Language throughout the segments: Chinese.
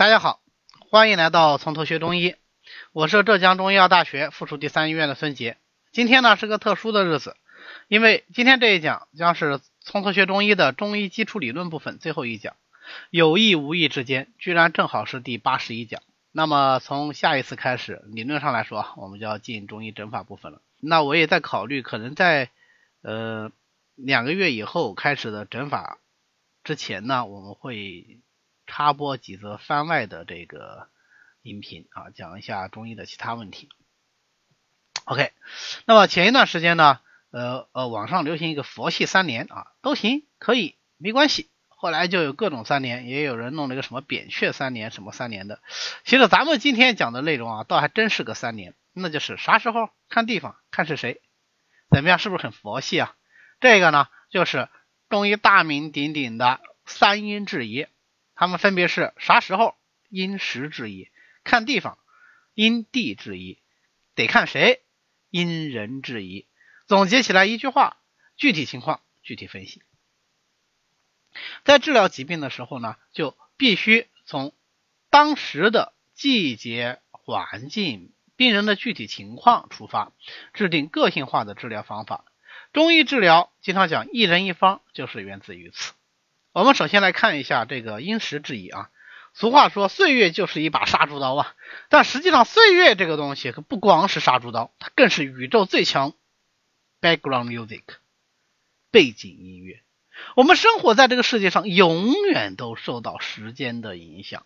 大家好，欢迎来到从头学中医，我是浙江中医药大学附属第三医院的孙杰。今天呢是个特殊的日子，因为今天这一讲将是从头学中医的中医基础理论部分最后一讲，有意无意之间，居然正好是第八十一讲。那么从下一次开始，理论上来说，我们就要进中医诊法部分了。那我也在考虑，可能在呃两个月以后开始的诊法之前呢，我们会。插播几则番外的这个音频啊，讲一下中医的其他问题。OK，那么前一段时间呢，呃呃，网上流行一个佛系三年啊，都行，可以，没关系。后来就有各种三年，也有人弄了一个什么扁鹊三年，什么三年的。其实咱们今天讲的内容啊，倒还真是个三年，那就是啥时候看地方，看是谁，怎么样，是不是很佛系啊？这个呢，就是中医大名鼎鼎的三阴治宜。他们分别是啥时候因时制宜，看地方因地制宜，得看谁因人制宜。总结起来一句话：具体情况具体分析。在治疗疾病的时候呢，就必须从当时的季节、环境、病人的具体情况出发，制定个性化的治疗方法。中医治疗经常讲一人一方，就是源自于此。我们首先来看一下这个因时制宜啊。俗话说，岁月就是一把杀猪刀啊。但实际上，岁月这个东西可不光是杀猪刀，它更是宇宙最强 background music 背景音乐。我们生活在这个世界上，永远都受到时间的影响。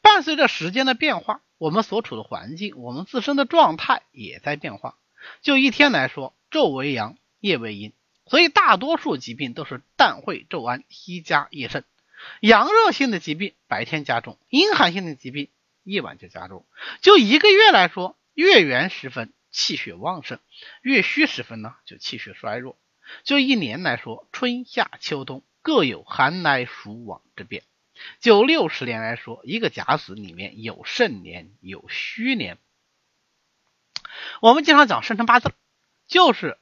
伴随着时间的变化，我们所处的环境，我们自身的状态也在变化。就一天来说，昼为阳，夜为阴。所以大多数疾病都是旦会昼安，夕加夜盛。阳热性的疾病白天加重，阴寒性的疾病夜晚就加重。就一个月来说，月圆时分气血旺盛，月虚时分呢就气血衰弱。就一年来说，春夏秋冬各有寒来暑往之变。就六十年来说，一个甲子里面有盛年有虚年。我们经常讲生辰八字，就是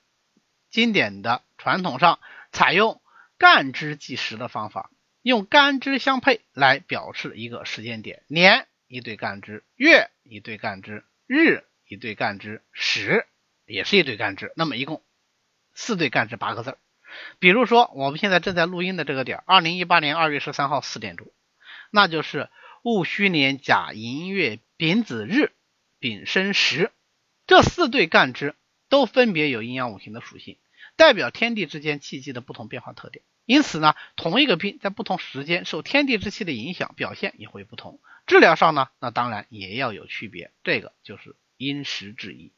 经典的。传统上采用干支计时的方法，用干支相配来表示一个时间点，年一对干支，月一对干支，日一对干支，时也是一对干支。那么一共四对干支八个字比如说我们现在正在录音的这个点，二零一八年二月十三号四点钟，那就是戊戌年甲寅月丙子日丙申时，这四对干支都分别有阴阳五行的属性。代表天地之间气机的不同变化特点，因此呢，同一个病在不同时间受天地之气的影响，表现也会不同。治疗上呢，那当然也要有区别，这个就是因时制宜。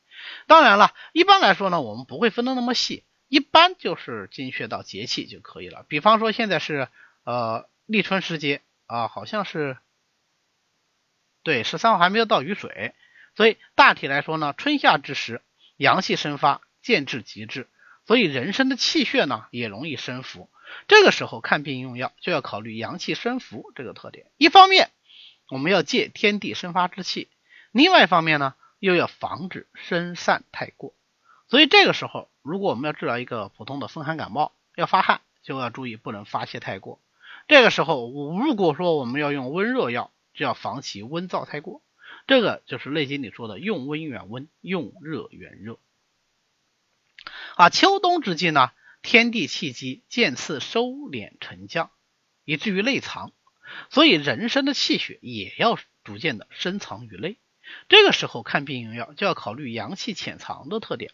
当然了，一般来说呢，我们不会分的那么细，一般就是精确到节气就可以了。比方说现在是呃立春时节啊，好像是对十三号还没有到雨水，所以大体来说呢，春夏之时阳气生发，渐至极致。所以人参的气血呢也容易生浮，这个时候看病用药就要考虑阳气生浮这个特点。一方面我们要借天地生发之气，另外一方面呢又要防止生散太过。所以这个时候如果我们要治疗一个普通的风寒感冒，要发汗就要注意不能发泄太过。这个时候如果说我们要用温热药，就要防其温燥太过。这个就是《内经》里说的用温远温，用热远热。啊，秋冬之际呢，天地气机渐次收敛沉降，以至于内藏，所以人身的气血也要逐渐的深藏于内。这个时候看病用药就要考虑阳气潜藏的特点，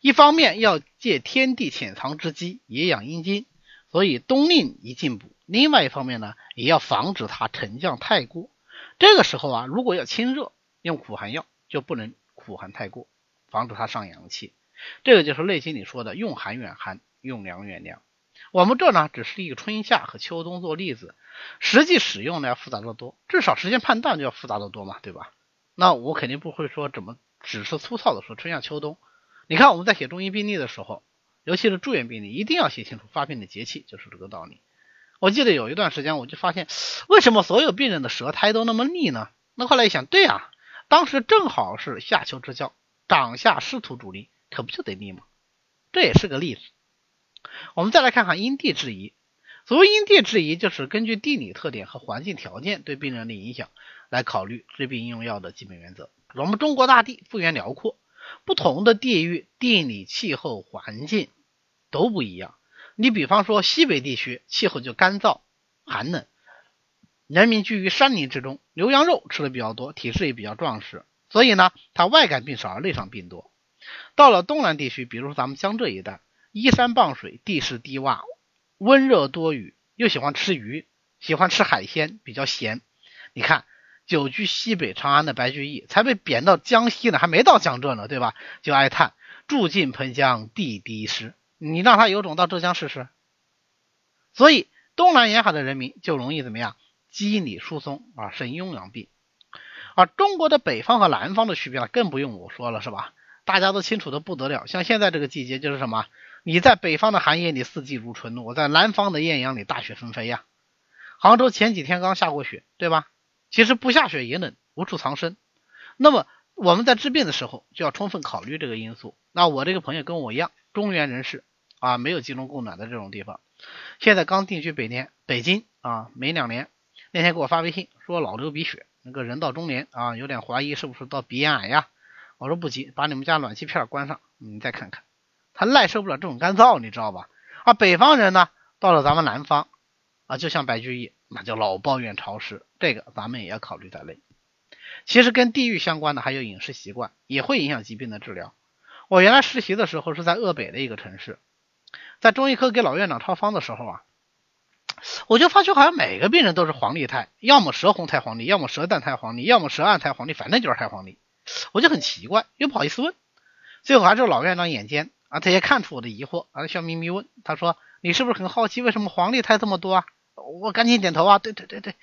一方面要借天地潜藏之机也养阴经，所以冬令一进补；另外一方面呢，也要防止它沉降太过。这个时候啊，如果要清热，用苦寒药就不能苦寒太过，防止它伤阳气。这个就是内心里说的用寒远寒，用凉远凉。我们这呢只是一个春夏和秋冬做例子，实际使用呢要复杂的多，至少时间判断就要复杂的多嘛，对吧？那我肯定不会说怎么只是粗糙的说春夏秋冬。你看我们在写中医病历的时候，尤其是住院病历，一定要写清楚发病的节气，就是这个道理。我记得有一段时间，我就发现为什么所有病人的舌苔都那么腻呢？那后来一想，对啊，当时正好是夏秋之交，长夏湿土主力。可不就得腻吗？这也是个例子。我们再来看看因地制宜。所谓因地制宜，就是根据地理特点和环境条件对病人的影响来考虑治病用药的基本原则。我们中国大地幅员辽阔，不同的地域、地理、气候环境都不一样。你比方说西北地区气候就干燥寒冷，人民居于山林之中，牛羊肉吃的比较多，体质也比较壮实，所以呢，它外感病少而内伤病多。到了东南地区，比如说咱们江浙一带，依山傍水，地势低洼，温热多雨，又喜欢吃鱼，喜欢吃海鲜，比较咸。你看，久居西北长安的白居易，才被贬到江西呢，还没到江浙呢，对吧？就哀叹住近盆江地低湿。你让他有种到浙江试试。所以东南沿海的人民就容易怎么样？肌理疏松啊，生痈疡病。而中国的北方和南方的区别呢，更不用我说了，是吧？大家都清楚的不得了。像现在这个季节就是什么？你在北方的寒夜里四季如春，我在南方的艳阳里大雪纷飞呀。杭州前几天刚下过雪，对吧？其实不下雪也冷，无处藏身。那么我们在治病的时候就要充分考虑这个因素。那我这个朋友跟我一样，中原人士。啊，没有集中供暖的这种地方，现在刚定居北年北京啊，没两年，那天给我发微信说老流鼻血，那个人到中年啊，有点怀疑是不是到鼻咽癌呀？我说不急，把你们家暖气片关上，你再看看，他耐受不了这种干燥，你知道吧？啊，北方人呢，到了咱们南方啊，就像白居易，那就老抱怨潮湿，这个咱们也要考虑在内。其实跟地域相关的还有饮食习惯，也会影响疾病的治疗。我原来实习的时候是在鄂北的一个城市。在中医科给老院长抄方的时候啊，我就发觉好像每个病人都是黄历太，要么舌红太黄历，要么舌淡太黄历，要么舌暗太黄历，反正就是太黄历。我就很奇怪，又不好意思问。最后还是老院长眼尖啊，他也看出我的疑惑啊，笑眯眯问他说：“你是不是很好奇为什么黄历太这么多啊？”我赶紧点头啊，对对对对。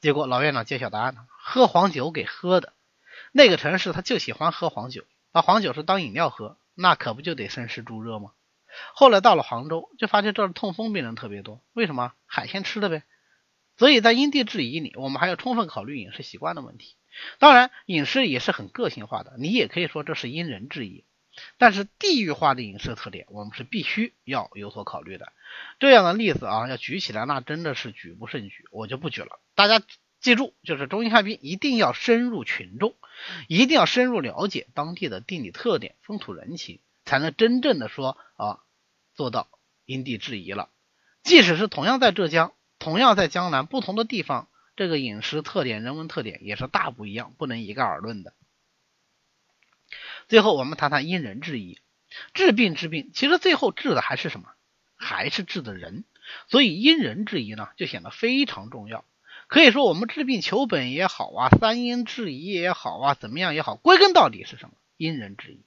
结果老院长揭晓答案了：喝黄酒给喝的。那个城市他就喜欢喝黄酒，把黄酒是当饮料喝，那可不就得生湿助热吗？后来到了杭州，就发现这儿痛风病人特别多。为什么？海鲜吃的呗。所以在因地制宜里，我们还要充分考虑饮食习惯的问题。当然，饮食也是很个性化的，你也可以说这是因人制宜。但是地域化的饮食特点，我们是必须要有所考虑的。这样的例子啊，要举起来，那真的是举不胜举，我就不举了。大家记住，就是中医看病一定要深入群众，一定要深入了解当地的地理特点、风土人情。才能真正的说啊，做到因地制宜了。即使是同样在浙江，同样在江南，不同的地方，这个饮食特点、人文特点也是大不一样，不能一概而论的。最后我们谈谈因人制宜，治病治病，其实最后治的还是什么？还是治的人。所以因人制宜呢，就显得非常重要。可以说我们治病求本也好啊，三因制宜也好啊，怎么样也好，归根到底是什么？因人制宜。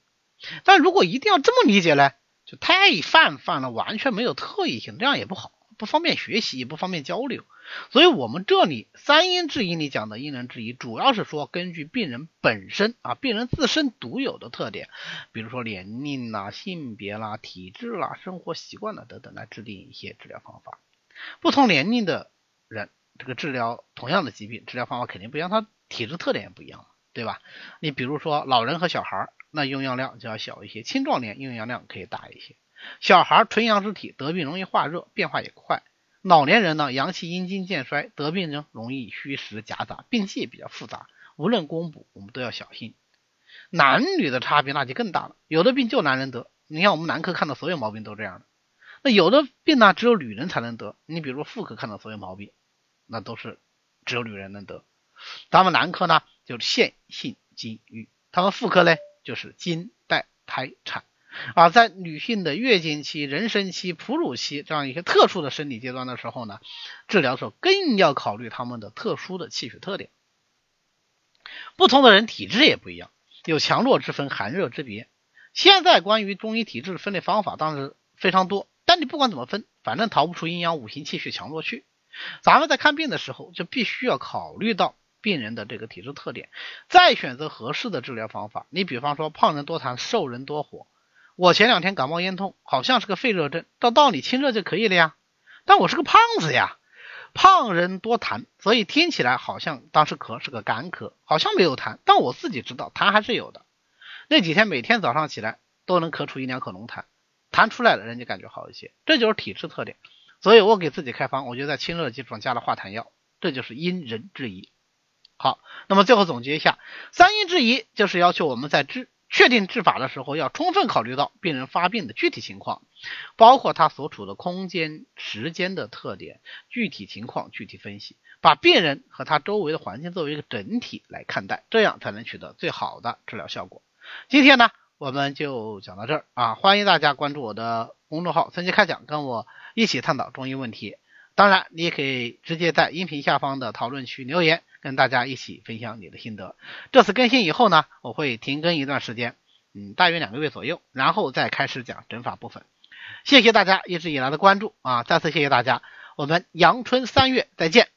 但如果一定要这么理解呢，就太泛泛了，完全没有特异性，这样也不好，不方便学习，也不方便交流。所以，我们这里三因制宜里讲的因人制宜，主要是说根据病人本身啊，病人自身独有的特点，比如说年龄啦、性别啦、体质啦、生活习惯啦等等，来制定一些治疗方法。不同年龄的人，这个治疗同样的疾病，治疗方法肯定不一样，他体质特点也不一样，对吧？你比如说老人和小孩。那用药量就要小一些，青壮年用药量可以大一些。小孩纯阳之体，得病容易化热，变化也快。老年人呢，阳气阴经渐衰，得病呢容易虚实夹杂，病气也比较复杂。无论攻补，我们都要小心。男女的差别那就更大了，有的病就男人得，你看我们男科看到所有毛病都这样的。那有的病呢，只有女人才能得，你比如说妇科看到所有毛病，那都是只有女人能得。咱们男科呢，就是腺性精瘀，他们妇科呢。就是经带胎产啊，在女性的月经期、妊娠期、哺乳期这样一些特殊的生理阶段的时候呢，治疗的时候更要考虑他们的特殊的气血特点。不同的人体质也不一样，有强弱之分、寒热之别。现在关于中医体质的分类方法当然非常多，但你不管怎么分，反正逃不出阴阳五行气血强弱去。咱们在看病的时候就必须要考虑到。病人的这个体质特点，再选择合适的治疗方法。你比方说，胖人多痰，瘦人多火。我前两天感冒咽痛，好像是个肺热症，照道理清热就可以了呀。但我是个胖子呀，胖人多痰，所以听起来好像当时咳是个干咳，好像没有痰，但我自己知道痰还是有的。那几天每天早上起来都能咳出一两口浓痰，痰出来了，人家感觉好一些，这就是体质特点。所以我给自己开方，我就在清热基础上加了化痰药，这就是因人制宜。好，那么最后总结一下，三因制宜就是要求我们在治确定治法的时候，要充分考虑到病人发病的具体情况，包括他所处的空间、时间的特点，具体情况具体分析，把病人和他周围的环境作为一个整体来看待，这样才能取得最好的治疗效果。今天呢，我们就讲到这儿啊，欢迎大家关注我的公众号“三级开讲”，跟我一起探讨中医问题。当然，你也可以直接在音频下方的讨论区留言，跟大家一起分享你的心得。这次更新以后呢，我会停更一段时间，嗯，大约两个月左右，然后再开始讲整法部分。谢谢大家一直以来的关注啊，再次谢谢大家，我们阳春三月再见。